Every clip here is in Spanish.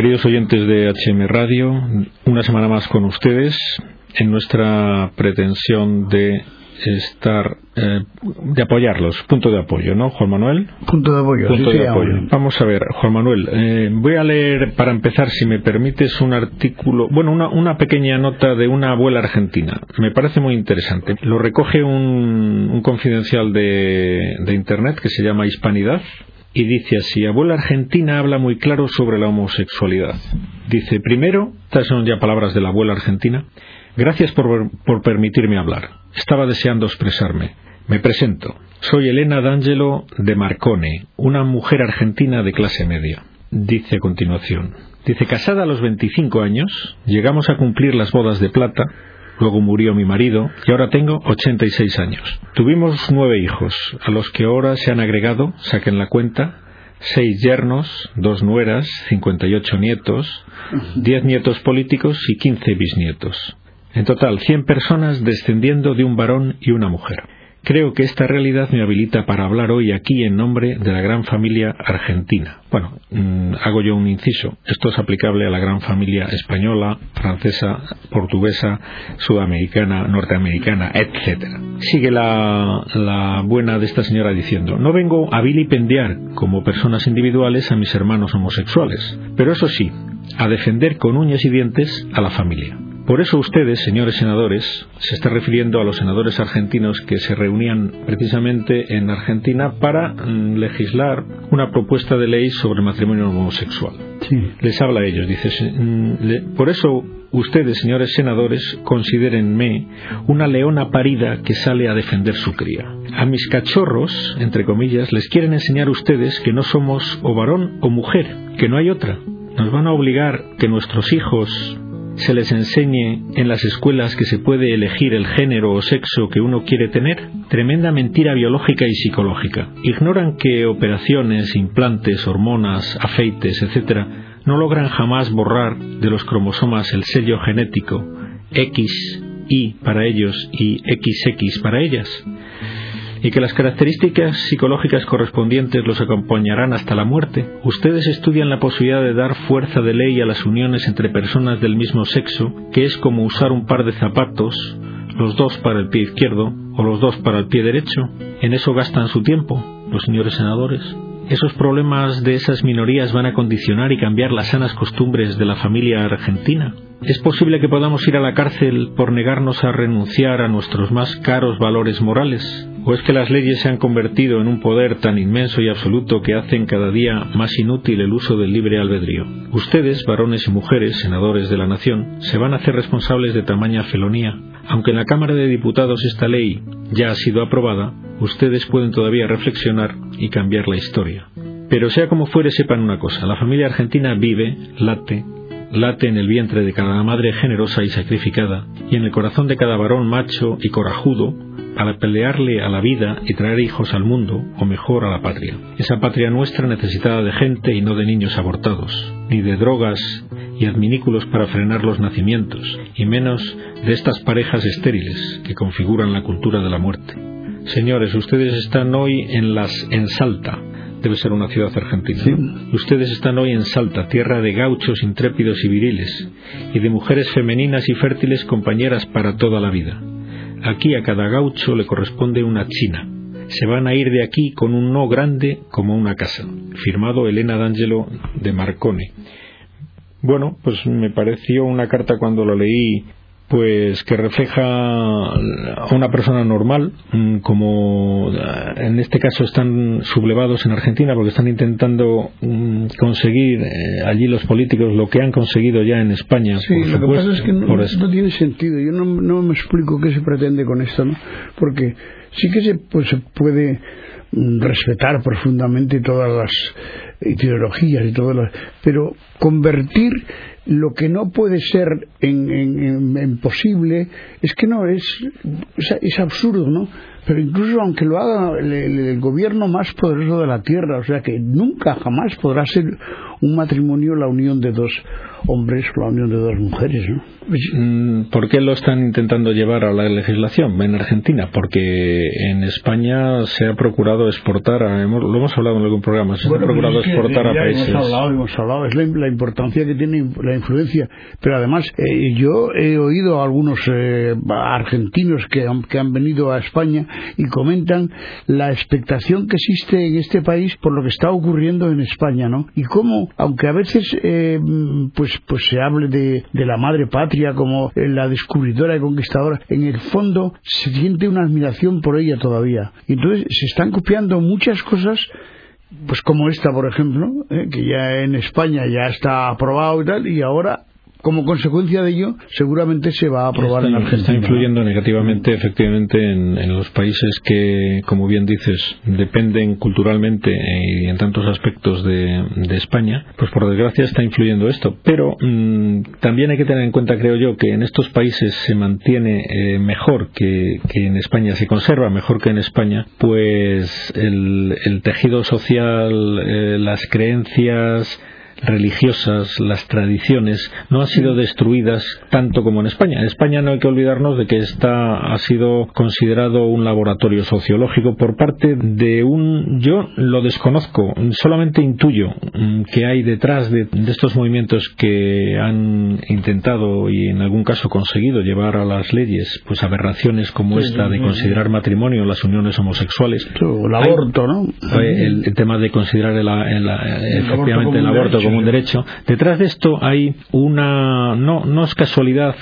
Queridos oyentes de HM Radio, una semana más con ustedes en nuestra pretensión de estar eh, de apoyarlos, punto de apoyo, ¿no, Juan Manuel? Punto de apoyo, punto sí, de sí, apoyo. Vamos a ver, Juan Manuel, eh, voy a leer para empezar, si me permites, un artículo, bueno, una, una pequeña nota de una abuela argentina. Me parece muy interesante. Lo recoge un, un confidencial de, de Internet que se llama Hispanidad y dice así, abuela argentina habla muy claro sobre la homosexualidad. Dice, primero, estas son ya palabras de la abuela argentina, gracias por, por permitirme hablar. Estaba deseando expresarme. Me presento. Soy Elena D'Angelo de Marcone, una mujer argentina de clase media. Dice a continuación. Dice, casada a los 25 años, llegamos a cumplir las bodas de plata, luego murió mi marido y ahora tengo 86 años. Tuvimos nueve hijos, a los que ahora se han agregado, saquen la cuenta, seis yernos, dos nueras, 58 nietos, 10 nietos políticos y 15 bisnietos. En total, 100 personas descendiendo de un varón y una mujer. Creo que esta realidad me habilita para hablar hoy aquí en nombre de la gran familia argentina. Bueno, mmm, hago yo un inciso. Esto es aplicable a la gran familia española, francesa, portuguesa, sudamericana, norteamericana, etc. Sigue la buena de esta señora diciendo, no vengo a vilipendiar como personas individuales a mis hermanos homosexuales, pero eso sí, a defender con uñas y dientes a la familia. Por eso ustedes, señores senadores, se está refiriendo a los senadores argentinos que se reunían precisamente en Argentina para mm, legislar una propuesta de ley sobre matrimonio homosexual. Sí. Les habla a ellos, dice, mm, por eso ustedes, señores senadores, considérenme una leona parida que sale a defender su cría. A mis cachorros, entre comillas, les quieren enseñar ustedes que no somos o varón o mujer, que no hay otra. Nos van a obligar que nuestros hijos se les enseñe en las escuelas que se puede elegir el género o sexo que uno quiere tener? Tremenda mentira biológica y psicológica. Ignoran que operaciones, implantes, hormonas, afeites, etc., no logran jamás borrar de los cromosomas el sello genético X, Y para ellos y XX para ellas y que las características psicológicas correspondientes los acompañarán hasta la muerte. Ustedes estudian la posibilidad de dar fuerza de ley a las uniones entre personas del mismo sexo, que es como usar un par de zapatos, los dos para el pie izquierdo o los dos para el pie derecho. En eso gastan su tiempo, los señores senadores. Esos problemas de esas minorías van a condicionar y cambiar las sanas costumbres de la familia argentina. ¿Es posible que podamos ir a la cárcel por negarnos a renunciar a nuestros más caros valores morales? ¿O es que las leyes se han convertido en un poder tan inmenso y absoluto que hacen cada día más inútil el uso del libre albedrío? Ustedes, varones y mujeres, senadores de la nación, se van a hacer responsables de tamaña felonía. Aunque en la Cámara de Diputados esta ley ya ha sido aprobada, ustedes pueden todavía reflexionar y cambiar la historia. Pero sea como fuere, sepan una cosa, la familia argentina vive, late, late en el vientre de cada madre generosa y sacrificada, y en el corazón de cada varón macho y corajudo, para pelearle a la vida y traer hijos al mundo, o mejor a la patria. Esa patria nuestra necesitada de gente y no de niños abortados, ni de drogas y adminículos para frenar los nacimientos, y menos de estas parejas estériles que configuran la cultura de la muerte. Señores, ustedes están hoy en las en Salta, debe ser una ciudad argentina. Ustedes están hoy en Salta, tierra de gauchos intrépidos y viriles, y de mujeres femeninas y fértiles compañeras para toda la vida. Aquí a cada gaucho le corresponde una china. Se van a ir de aquí con un no grande como una casa. Firmado Elena D'Angelo de Marcone. Bueno, pues me pareció una carta cuando lo leí pues que refleja a una persona normal, mm, como eh, en este caso están sublevados en Argentina porque están intentando mm, conseguir eh, allí los políticos lo que han conseguido ya en España. Sí, por lo que supuesto, pasa es que no tiene sentido. Yo no, no me explico qué se pretende con esto, ¿no? Porque sí que se, pues, se puede mm, respetar profundamente todas las ideologías y todas las, pero convertir lo que no puede ser en, en- en- posible es que no es, es es absurdo no pero incluso aunque lo haga el, gobierno más poderoso de la tierra o sea que nunca jamás podrá ser un matrimonio la unión de dos hombres o la unión de dos mujeres ¿no? Mm, ¿Por qué lo están intentando llevar a la legislación en Argentina? Porque en España se ha procurado exportar, a- lo hemos hablado en algún programa, se Bueno, ha procurado pues exportar a países. Hemos hablado, hemos hablado, es la, importancia que tiene la influencia. Pero además, eh, yo he oído a algunos eh, argentinos que han, que han venido a España y comentan la expectación que existe en este país por lo que está ocurriendo en España, ¿no? Y cómo, aunque a veces eh, pues, pues se hable de, de la madre patria como la descubridora y conquistadora, en el fondo se siente una admiración por ella todavía. Y entonces se están copiando muchas cosas pues como esta, por ejemplo, eh, que ya en España ya está aprobado y tal, y ahora como consecuencia de ello, seguramente se va a aprobar en Argentina. Está influyendo negativamente, efectivamente, en, los países que, como bien dices, dependen culturalmente y en tantos aspectos de, España. Pues por desgracia está influyendo esto. Pero mm, también hay que tener en cuenta, creo yo, que en estos países se mantiene eh, mejor que, en España, se conserva mejor que en España, pues el, tejido social, eh, las creencias, religiosas, las tradiciones, no han sido destruidas tanto como en España. En España no hay que olvidarnos de que esta ha sido considerado un laboratorio sociológico por parte de un, yo lo desconozco, solamente intuyo mm, que hay detrás de, estos movimientos que han intentado y en algún caso conseguido llevar a las leyes pues aberraciones como esta de considerar matrimonio las uniones homosexuales. El aborto, ¿no? El, tema de considerar el, efectivamente el aborto como un derecho. Detrás de esto hay una, no, no es casualidad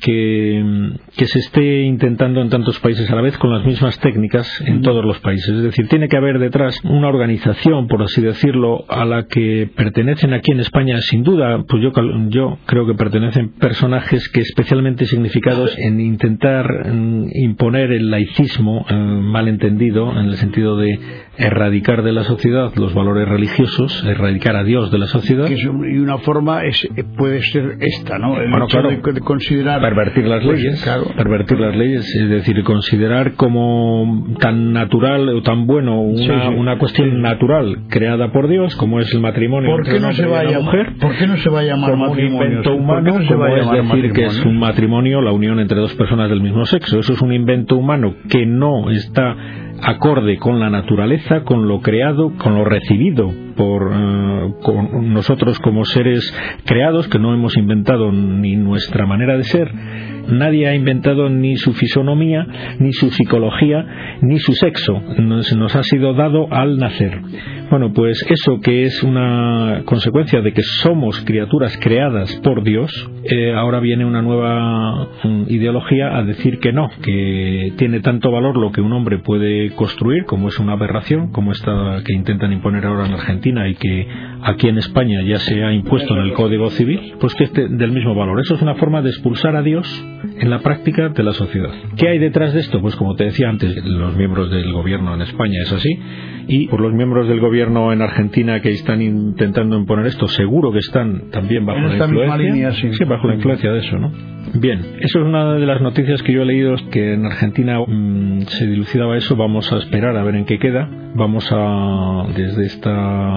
que, que se esté intentando en tantos países a la vez con las mismas técnicas en todos los países. Es decir, tiene que haber detrás una organización, por así decirlo, a la que pertenecen aquí en España, sin duda, pues yo, yo creo que pertenecen personajes que especialmente significados en intentar mm, imponer el laicismo eh, malentendido, en el sentido de erradicar de la sociedad los valores religiosos, erradicar a Dios de la sociedad. y una forma es, puede ser esta, ¿no? El hecho de, considerar. Pervertir las pues, leyes. Pervertir las leyes, es decir, considerar como tan natural o tan bueno una, una cuestión natural creada por Dios, como es el matrimonio ¿Por qué no se va a mujer. ¿Por qué no se va a llamar como matrimonio? un invento humano, como es decir que es un matrimonio la unión entre dos personas del mismo sexo. Eso es un invento humano que no está acorde con la naturaleza, con lo creado, con lo recibido por eh, nosotros como seres creados, que no hemos inventado ni nuestra manera de ser, nadie ha inventado ni su fisonomía, ni su psicología, ni su sexo. Nos, nos, ha sido dado al nacer. Bueno, pues eso que es una consecuencia de que somos criaturas creadas por Dios, eh, ahora viene una nueva mm, ideología a decir que no, que tiene tanto valor lo que un hombre puede construir, como es una aberración, como esta que intentan imponer ahora en Argentina y que aquí en España ya se ha impuesto en el Código Civil, pues que esté del mismo valor. Eso es una forma de expulsar a Dios en la práctica de la sociedad. ¿Qué hay detrás de esto? Pues como te decía antes, los miembros del gobierno en España es así, y por los miembros del gobierno en Argentina que están intentando imponer esto, seguro que están también bajo la influencia. sí. bajo la influencia de eso, ¿no? Bien, eso es una de las noticias que yo he leído, que en Argentina mm, se dilucidaba eso, vamos a esperar a ver en qué queda, vamos a, desde esta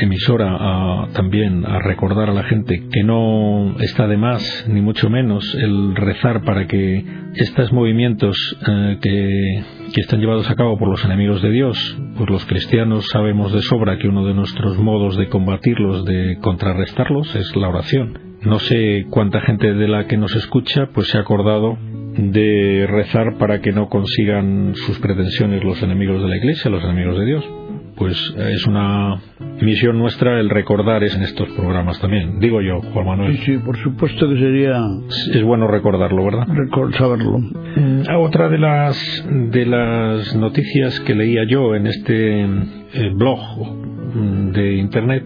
emisora también a recordar a la gente que no está de más, ni mucho menos, el rezar para que estos movimientos eh, que, que están llevados a cabo por los enemigos de Dios, pues los cristianos sabemos de sobra que uno de nuestros modos de combatirlos, de contrarrestarlos, es la oración. No sé cuánta gente de la que nos escucha pues se ha acordado de rezar para que no consigan sus pretensiones los enemigos de la Iglesia, los enemigos de Dios pues es una misión nuestra el recordar en estos programas también. Digo yo, Juan Manuel. Sí, sí, por supuesto que sería. Es bueno recordarlo, ¿verdad? saberlo. Mm, otra de las de las noticias que leía yo en este eh, blog mm, de internet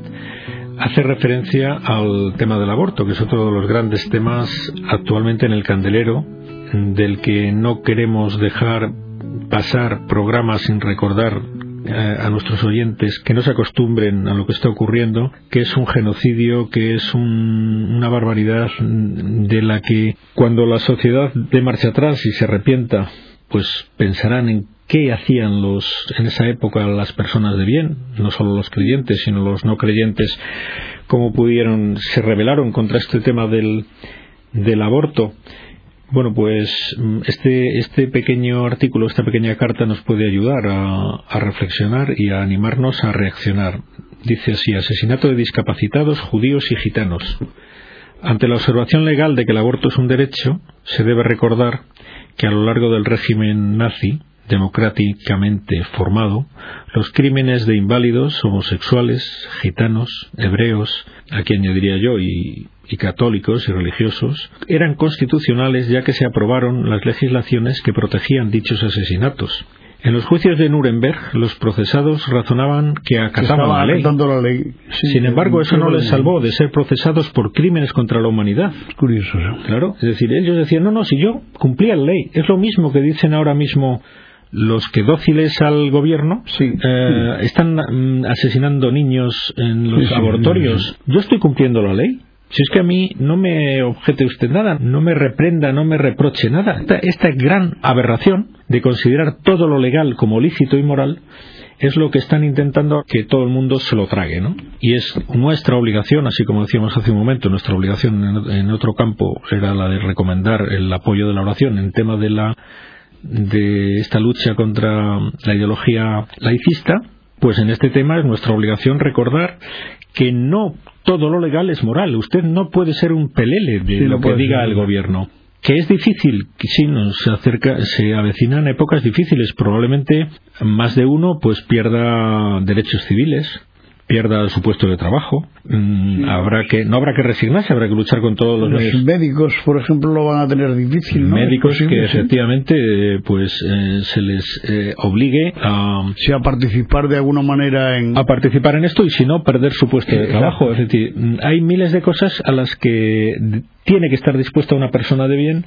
hace referencia al tema del aborto, que es otro de los grandes temas actualmente en el candelero, del que no queremos dejar pasar programas sin recordar a nuestros oyentes que no se acostumbren a lo que está ocurriendo, que es un genocidio, que es una barbaridad de la que cuando la sociedad dé marcha atrás y se arrepienta, pues pensarán en qué hacían los en esa época las personas de bien, no solo los creyentes, sino los no creyentes, cómo pudieron se rebelaron contra este tema del del aborto bueno, pues mm, este, este pequeño artículo, esta pequeña carta nos puede ayudar a, reflexionar y a animarnos a reaccionar. dice así, asesinato de discapacitados, judíos y gitanos. Ante la observación legal de que el aborto es un derecho, se debe recordar que a lo largo del régimen nazi, democráticamente formado, los crímenes de inválidos, homosexuales, gitanos, hebreos, aquí añadiría yo, y, y, católicos y religiosos, eran constitucionales ya que se aprobaron las legislaciones que protegían dichos asesinatos. En los juicios de Nuremberg, los procesados razonaban que acataban la ley. la ley. Sí, Sin embargo, eso no les salvó de ser procesados por crímenes contra la humanidad. Curioso. ¿no? Claro, es decir, ellos decían, no, no, si yo cumplía la ley. Es lo mismo que dicen ahora mismo los que dóciles al gobierno sí, eh, sí. están mm, asesinando niños en los Sí, sí, Yo estoy cumpliendo la ley. Si es que a mí no me objete usted nada, no me reprenda, no me reproche nada. Esta, esta gran aberración de considerar todo lo legal como lícito y moral es lo que están intentando que todo el mundo se lo trague, ¿no? Y es nuestra obligación, así como decíamos hace un momento, nuestra obligación en otro campo era la de recomendar el apoyo de la oración en tema de la de esta lucha contra la ideología laicista, pues en este tema es nuestra obligación recordar que no todo lo legal es moral. Usted no puede ser un pelele de Sí, lo que diga ser. el gobierno. Que es difícil, que sí, nos acerca, se avecinan épocas difíciles. Probablemente más de uno pues pierda derechos civiles, pierda su puesto de trabajo. Mm, habrá que, no habrá que resignarse, habrá que luchar con todos los, Los medios médicos, por ejemplo, lo van a tener difícil, ¿no? médicos posible, que sí. efectivamente pues eh, se les eh, obligue a, Sí, a participar de alguna manera en... a participar en esto y si no perder su puesto de trabajo es decir mm, hay miles de cosas a las que tiene que estar dispuesta una persona de bien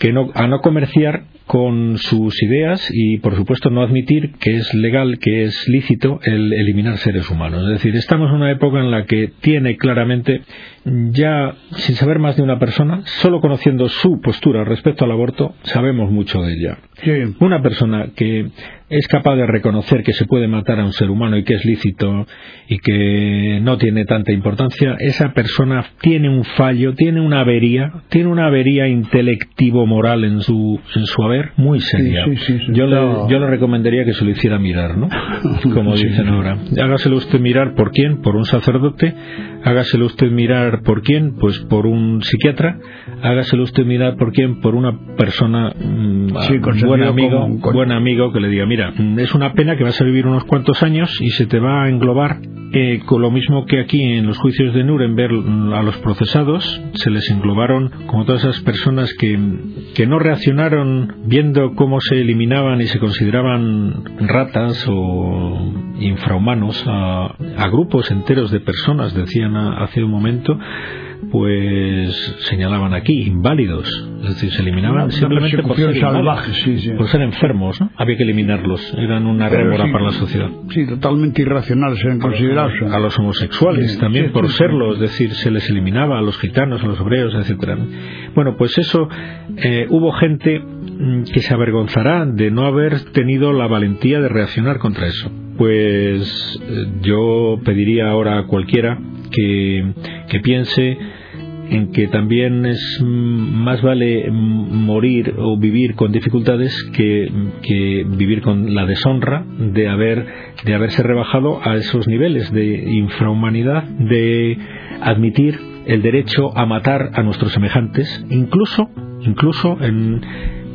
que no, a no comerciar con sus ideas y por supuesto no admitir que es legal, que es lícito el eliminar seres humanos. Es decir, estamos en una época en la que tiene claramente, ya sin saber más de una persona, solo conociendo su postura respecto al aborto, sabemos mucho de ella. Sí. Una persona que es capaz de reconocer que se puede matar a un ser humano y que es lícito y que no tiene tanta importancia, esa persona tiene un fallo, tiene una avería, tiene una avería intelectivo-moral en su, en su haber muy seria. sí, sí, sí, yo, le, yo le recomendaría que se lo hiciera mirar, ¿no? Como dicen ahora. Hágaselo usted mirar por quién, por un sacerdote, hágaselo usted mirar por quién, pues por un psiquiatra, hágaselo usted mirar por quién, por una persona mm, Sí, buen amigo, buen amigo que le diga, mira, mm, es una pena que vas a vivir unos cuantos años y se te va a englobar eh, con lo mismo que aquí en los juicios de Nuremberg mm, a los procesados se les englobaron como todas esas personas que, que no reaccionaron viendo cómo se eliminaban y se consideraban ratas o infrahumanos a, a grupos enteros de personas, decían hace un momento, pues señalaban aquí, inválidos. Es decir, se eliminaban Una simplemente por persecución ser, salvaje, sí, sí. por ser enfermos, ¿no? Había que eliminarlos, eran una rémora sí, para la sociedad. Sí, totalmente irracional, se han considerado. A los homosexuales también por serlo, es decir, se les eliminaba a los gitanos, a los hebreos, etcétera. Bueno, pues eso eh, hubo gente mm, que se avergonzará de no haber tenido la valentía de reaccionar contra eso. Pues eh, yo pediría ahora a cualquiera que, que piense en que también es más vale morir o vivir con dificultades que, que vivir con la deshonra de haber de haberse rebajado a esos niveles de infrahumanidad de admitir el derecho a matar a nuestros semejantes incluso incluso en,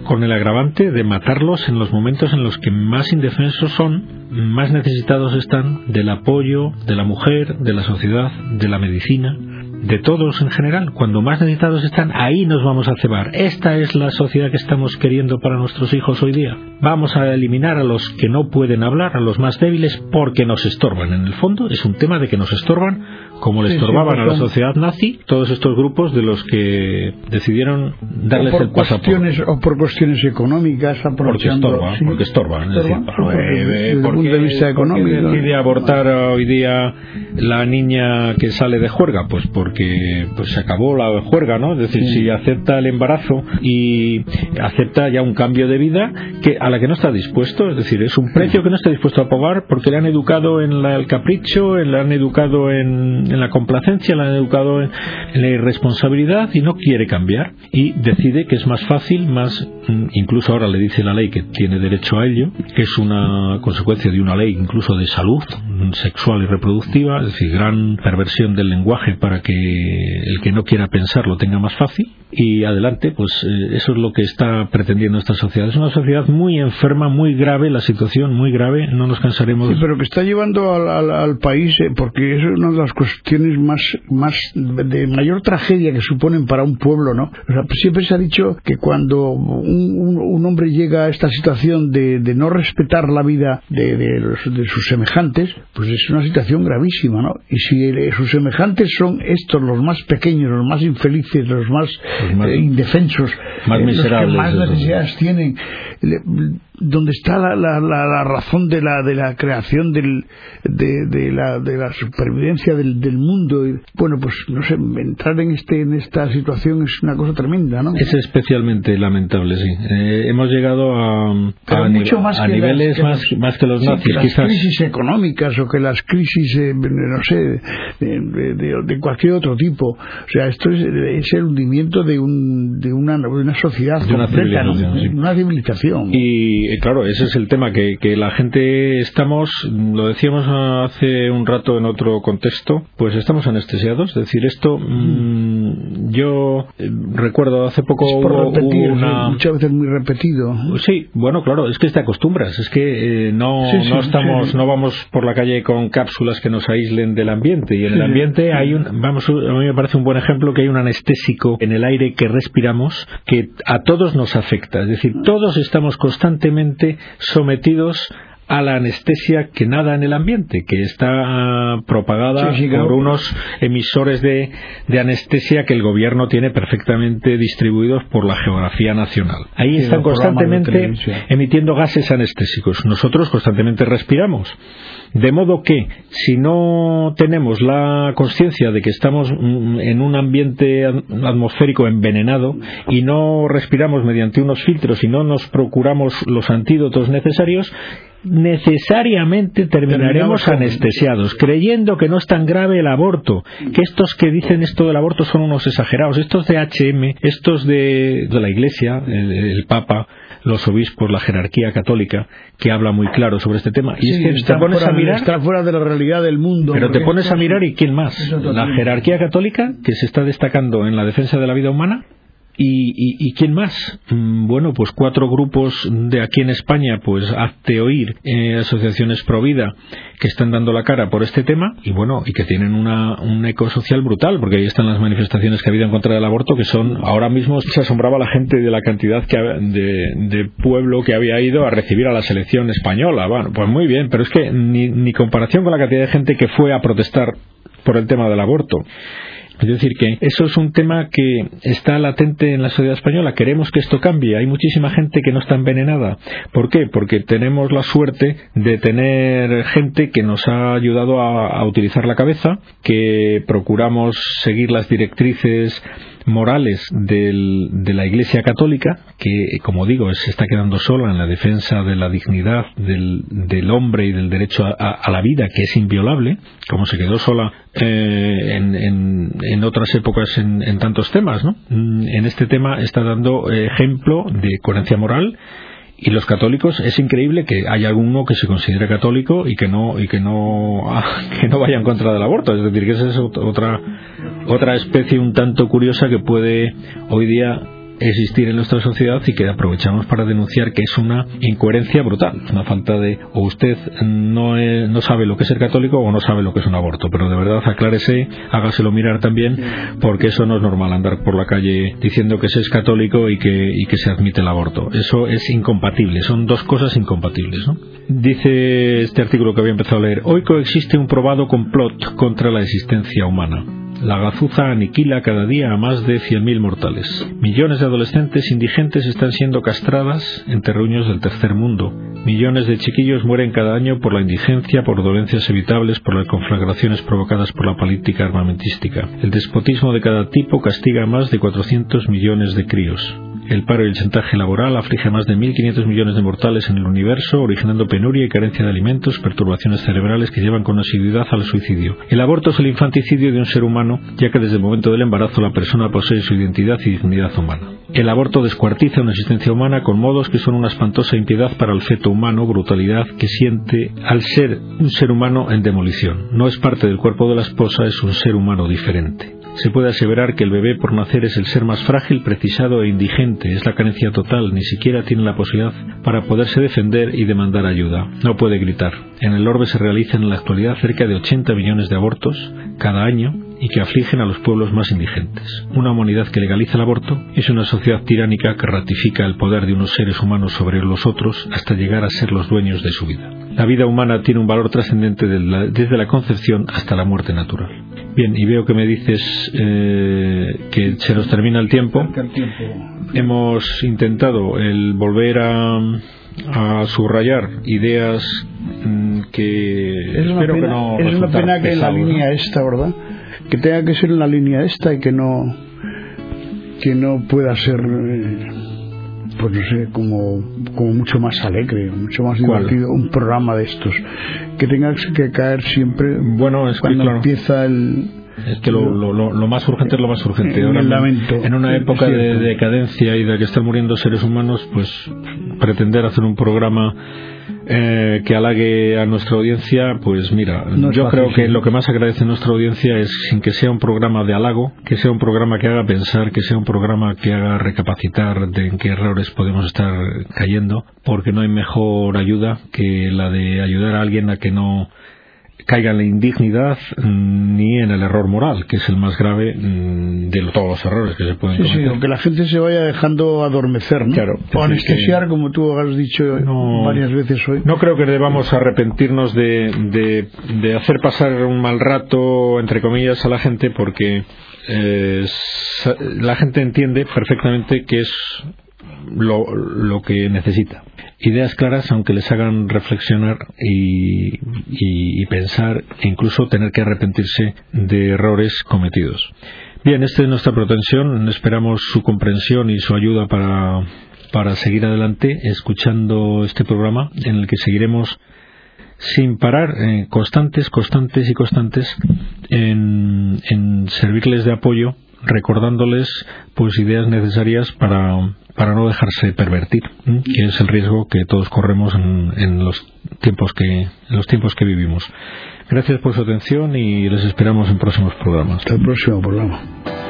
con el agravante de matarlos en los momentos en los que más indefensos son más necesitados están del apoyo de la mujer de la sociedad de la medicina de todos en general. Cuando más necesitados están, ahí nos vamos a cebar. Esta es la sociedad que estamos queriendo para nuestros hijos hoy día. Vamos a eliminar a los que no pueden hablar, a los más débiles, porque nos estorban. En el fondo es un tema de que nos estorban, como le Sí, sí, estorbaban a la son- sociedad nazi todos estos grupos de los que decidieron darles el pasaporte. o por cuestiones económicas Porque estorban, sí. porque estorban. Es decir, pues, desde- eh, desde el ¿por punto de vista por qué económico decide abortar hoy día la niña que sale de juerga? Pues porque pues se acabó la juerga, ¿no? Es decir, si acepta el embarazo y acepta ya un cambio de vida que a la que no está dispuesto, es decir, es un precio que no está dispuesto a pagar porque le han educado en la- el capricho, le han educado en, en la complacencia, le han educado en, la irresponsabilidad y no quiere cambiar y decide que es más fácil, más incluso ahora le dice la ley que tiene derecho a ello, que es una consecuencia de una ley incluso de salud sexual y reproductiva, es decir, gran perversión del lenguaje para que el que no quiera pensar lo tenga más fácil y adelante, pues eh, eso es lo que está pretendiendo esta sociedad. Es una sociedad muy enferma, muy grave, la situación muy grave, no nos cansaremos. Sí, pero que está llevando al, país, eh, porque es una de las cuestiones más, más de mayor tragedia que suponen para un pueblo, ¿no? siempre se ha dicho que cuando un, hombre llega a esta situación de, no respetar la vida de, sus semejantes, pues es una situación gravísima, ¿no? Y si sus semejantes son estos, los más pequeños, los más infelices, los más eh, indefensos, más eh, miserables, los que más necesidades tienen, donde está la, la, la, razón de la, de la creación del, de, de, la, de la supervivencia del, del mundo. Y, bueno, pues no sé, entrar en, este, en esta situación es una cosa tremenda, ¿no? Es especialmente lamentable, sí. Eh, hemos llegado a, a, mucho más a niveles más, más que los nazis, que las crisis económicas o que las crisis, eh, no sé, de, de, cualquier otro tipo. O sea, esto es, es el hundimiento de, un, de, una, de una sociedad completa, una civilización. Y claro, ese es el tema, que, que la gente estamos, lo decíamos hace un rato en otro contexto, pues estamos anestesiados. Es decir, esto, mm, yo eh, recuerdo hace poco hubo, muchas veces muy repetido. Sí, bueno, claro, es que te acostumbras, es que eh, no, no estamos, no vamos por la calle con cápsulas que nos aíslen del ambiente y en el ambiente hay un, vamos, a mí me parece un buen ejemplo que hay un anestésico en el aire que respiramos que a todos nos afecta, es decir, todos estamos constantemente sometidos a la anestesia que nada en el ambiente, que está ah, propagada por unos emisores de, anestesia que el gobierno tiene perfectamente distribuidos por la geografía nacional. Ahí están constantemente emitiendo gases anestésicos. Nosotros constantemente respiramos. De modo que, si no tenemos la conciencia de que estamos mm, en un ambiente atmosférico envenenado y no respiramos mediante unos filtros y no nos procuramos los antídotos necesarios, necesariamente terminaremos anestesiados, creyendo que no es tan grave el aborto, que estos que dicen esto del aborto son unos exagerados, estos de HM, estos de, la Iglesia, el Papa, los obispos, la jerarquía católica, que habla muy claro sobre este tema. Y es que te pones a mirar. Está fuera de la realidad del mundo. Pero te pones a mirar y ¿quién más? La jerarquía católica, que se está destacando en la defensa de la vida humana, ¿Y, quién más? Mm, bueno, pues cuatro grupos de aquí en España, pues hazte oír, eh, asociaciones pro vida, que están dando la cara por este tema y bueno, y que tienen una, un eco social brutal, porque ahí están las manifestaciones que ha habido en contra del aborto, que son, ahora mismo se asombraba la gente de la cantidad que, de, de pueblo que había ido a recibir a la selección española. Bueno, pues muy bien, pero es que ni, ni comparación con la cantidad de gente que fue a protestar por el tema del aborto. Es decir, que eso es un tema que está latente en la sociedad española. Queremos que esto cambie. Hay muchísima gente que no está envenenada. ¿Por qué? Porque tenemos la suerte de tener gente que nos ha ayudado a, utilizar la cabeza, que procuramos seguir las directrices morales de la Iglesia Católica, que, como digo, se está quedando sola en la defensa de la dignidad del, hombre y del derecho a, la vida, que es inviolable, como se quedó sola eh, en, otras épocas en, tantos temas. ¿no? Mm, en este tema está dando ejemplo de coherencia moral y los católicos es increíble que haya alguno que se considere católico y que no y que no que no vaya en contra del aborto. Es decir que esa es otra otra especie un tanto curiosa que puede hoy día existir en nuestra sociedad y que aprovechamos para denunciar que es una incoherencia brutal, una falta de o usted no, no sabe lo que es ser católico o no sabe lo que es un aborto, pero de verdad aclárese, hágaselo mirar también, porque eso no es normal andar por la calle diciendo que se es católico y que, y que se admite el aborto. Eso es incompatible, son dos cosas incompatibles. ¿no? Dice este artículo que había empezado a leer, hoy coexiste un probado complot contra la existencia humana. La gazuza aniquila cada día a más de 100.000 mortales. Millones de adolescentes indigentes están siendo castradas en terruños del tercer mundo. Millones de chiquillos mueren cada año por la indigencia, por dolencias evitables, por las conflagraciones provocadas por la política armamentística. El despotismo de cada tipo castiga a más de 400 millones de críos. El paro y el chantaje laboral aflige a más de 1.500 millones de mortales en el universo, originando penuria y carencia de alimentos, perturbaciones cerebrales que llevan con asiduidad al suicidio. El aborto es el infanticidio de un ser humano, ya que desde el momento del embarazo la persona posee su identidad y dignidad humana. El aborto descuartiza una existencia humana con modos que son una espantosa impiedad para el feto humano, brutalidad que siente al ser un ser humano en demolición. No es parte del cuerpo de la esposa, es un ser humano diferente. Se puede aseverar que el bebé por nacer es el ser más frágil, precisado e indigente, es la carencia total, ni siquiera tiene la posibilidad para poderse defender y demandar ayuda. No puede gritar. En el orbe se realizan en la actualidad cerca de 80 millones de abortos cada año y que afligen a los pueblos más indigentes. Una humanidad que legaliza el aborto es una sociedad tiránica que ratifica el poder de unos seres humanos sobre los otros hasta llegar a ser los dueños de su vida. La vida humana tiene un valor trascendente desde la concepción hasta la muerte natural. Bien, y veo que me dices eh, que se nos termina el tiempo. Hemos intentado el volver a, a subrayar ideas mm, que es una espero pena, que no es una pena que en la pesado, ¿no? línea esta, ¿verdad? Que tenga que ser en la línea esta y que no que no pueda ser eh, pues no sé, como, como mucho más alegre, mucho más ¿Cuál? divertido, un programa de estos. Que tenga que caer siempre Bueno, es que cuando claro. empieza el, Es que lo, lo, lo- lo más urgente es lo más urgente. En Ahora, el lamento. en una época de decadencia y de que están muriendo seres humanos, pues pretender hacer un programa eh, que halague a nuestra audiencia, pues mira, No yo creo que lo que más agradece a nuestra audiencia es sin que sea un programa de halago, que sea un programa que haga pensar, que sea un programa que haga recapacitar de en qué errores podemos estar cayendo, porque no hay mejor ayuda que la de ayudar a alguien a que no caiga en la indignidad mm, ni en el error moral, que es el más grave mm, de todos los errores que se pueden Sí, sí, cometer. o que la gente se vaya dejando adormecer, ¿no? Claro, o anestesiar, como tú has dicho No. varias veces hoy. No creo que debamos arrepentirnos de, de, de hacer pasar un mal rato, entre comillas, a la gente, porque eh, la gente entiende perfectamente que es lo, lo que necesita. Ideas claras, aunque les hagan reflexionar y, y- pensar, e incluso tener que arrepentirse de errores cometidos. Bien, esta es nuestra pretensión. Esperamos su comprensión y su ayuda para, para seguir adelante escuchando este programa en el que seguiremos sin parar, eh, constantes, constantes y constantes en servirles de apoyo, recordándoles pues ideas necesarias para, para no dejarse pervertir, que es el riesgo que todos corremos en, en los tiempos que en los tiempos que vivimos. Gracias por su atención y les esperamos en próximos programas. Hasta el próximo programa.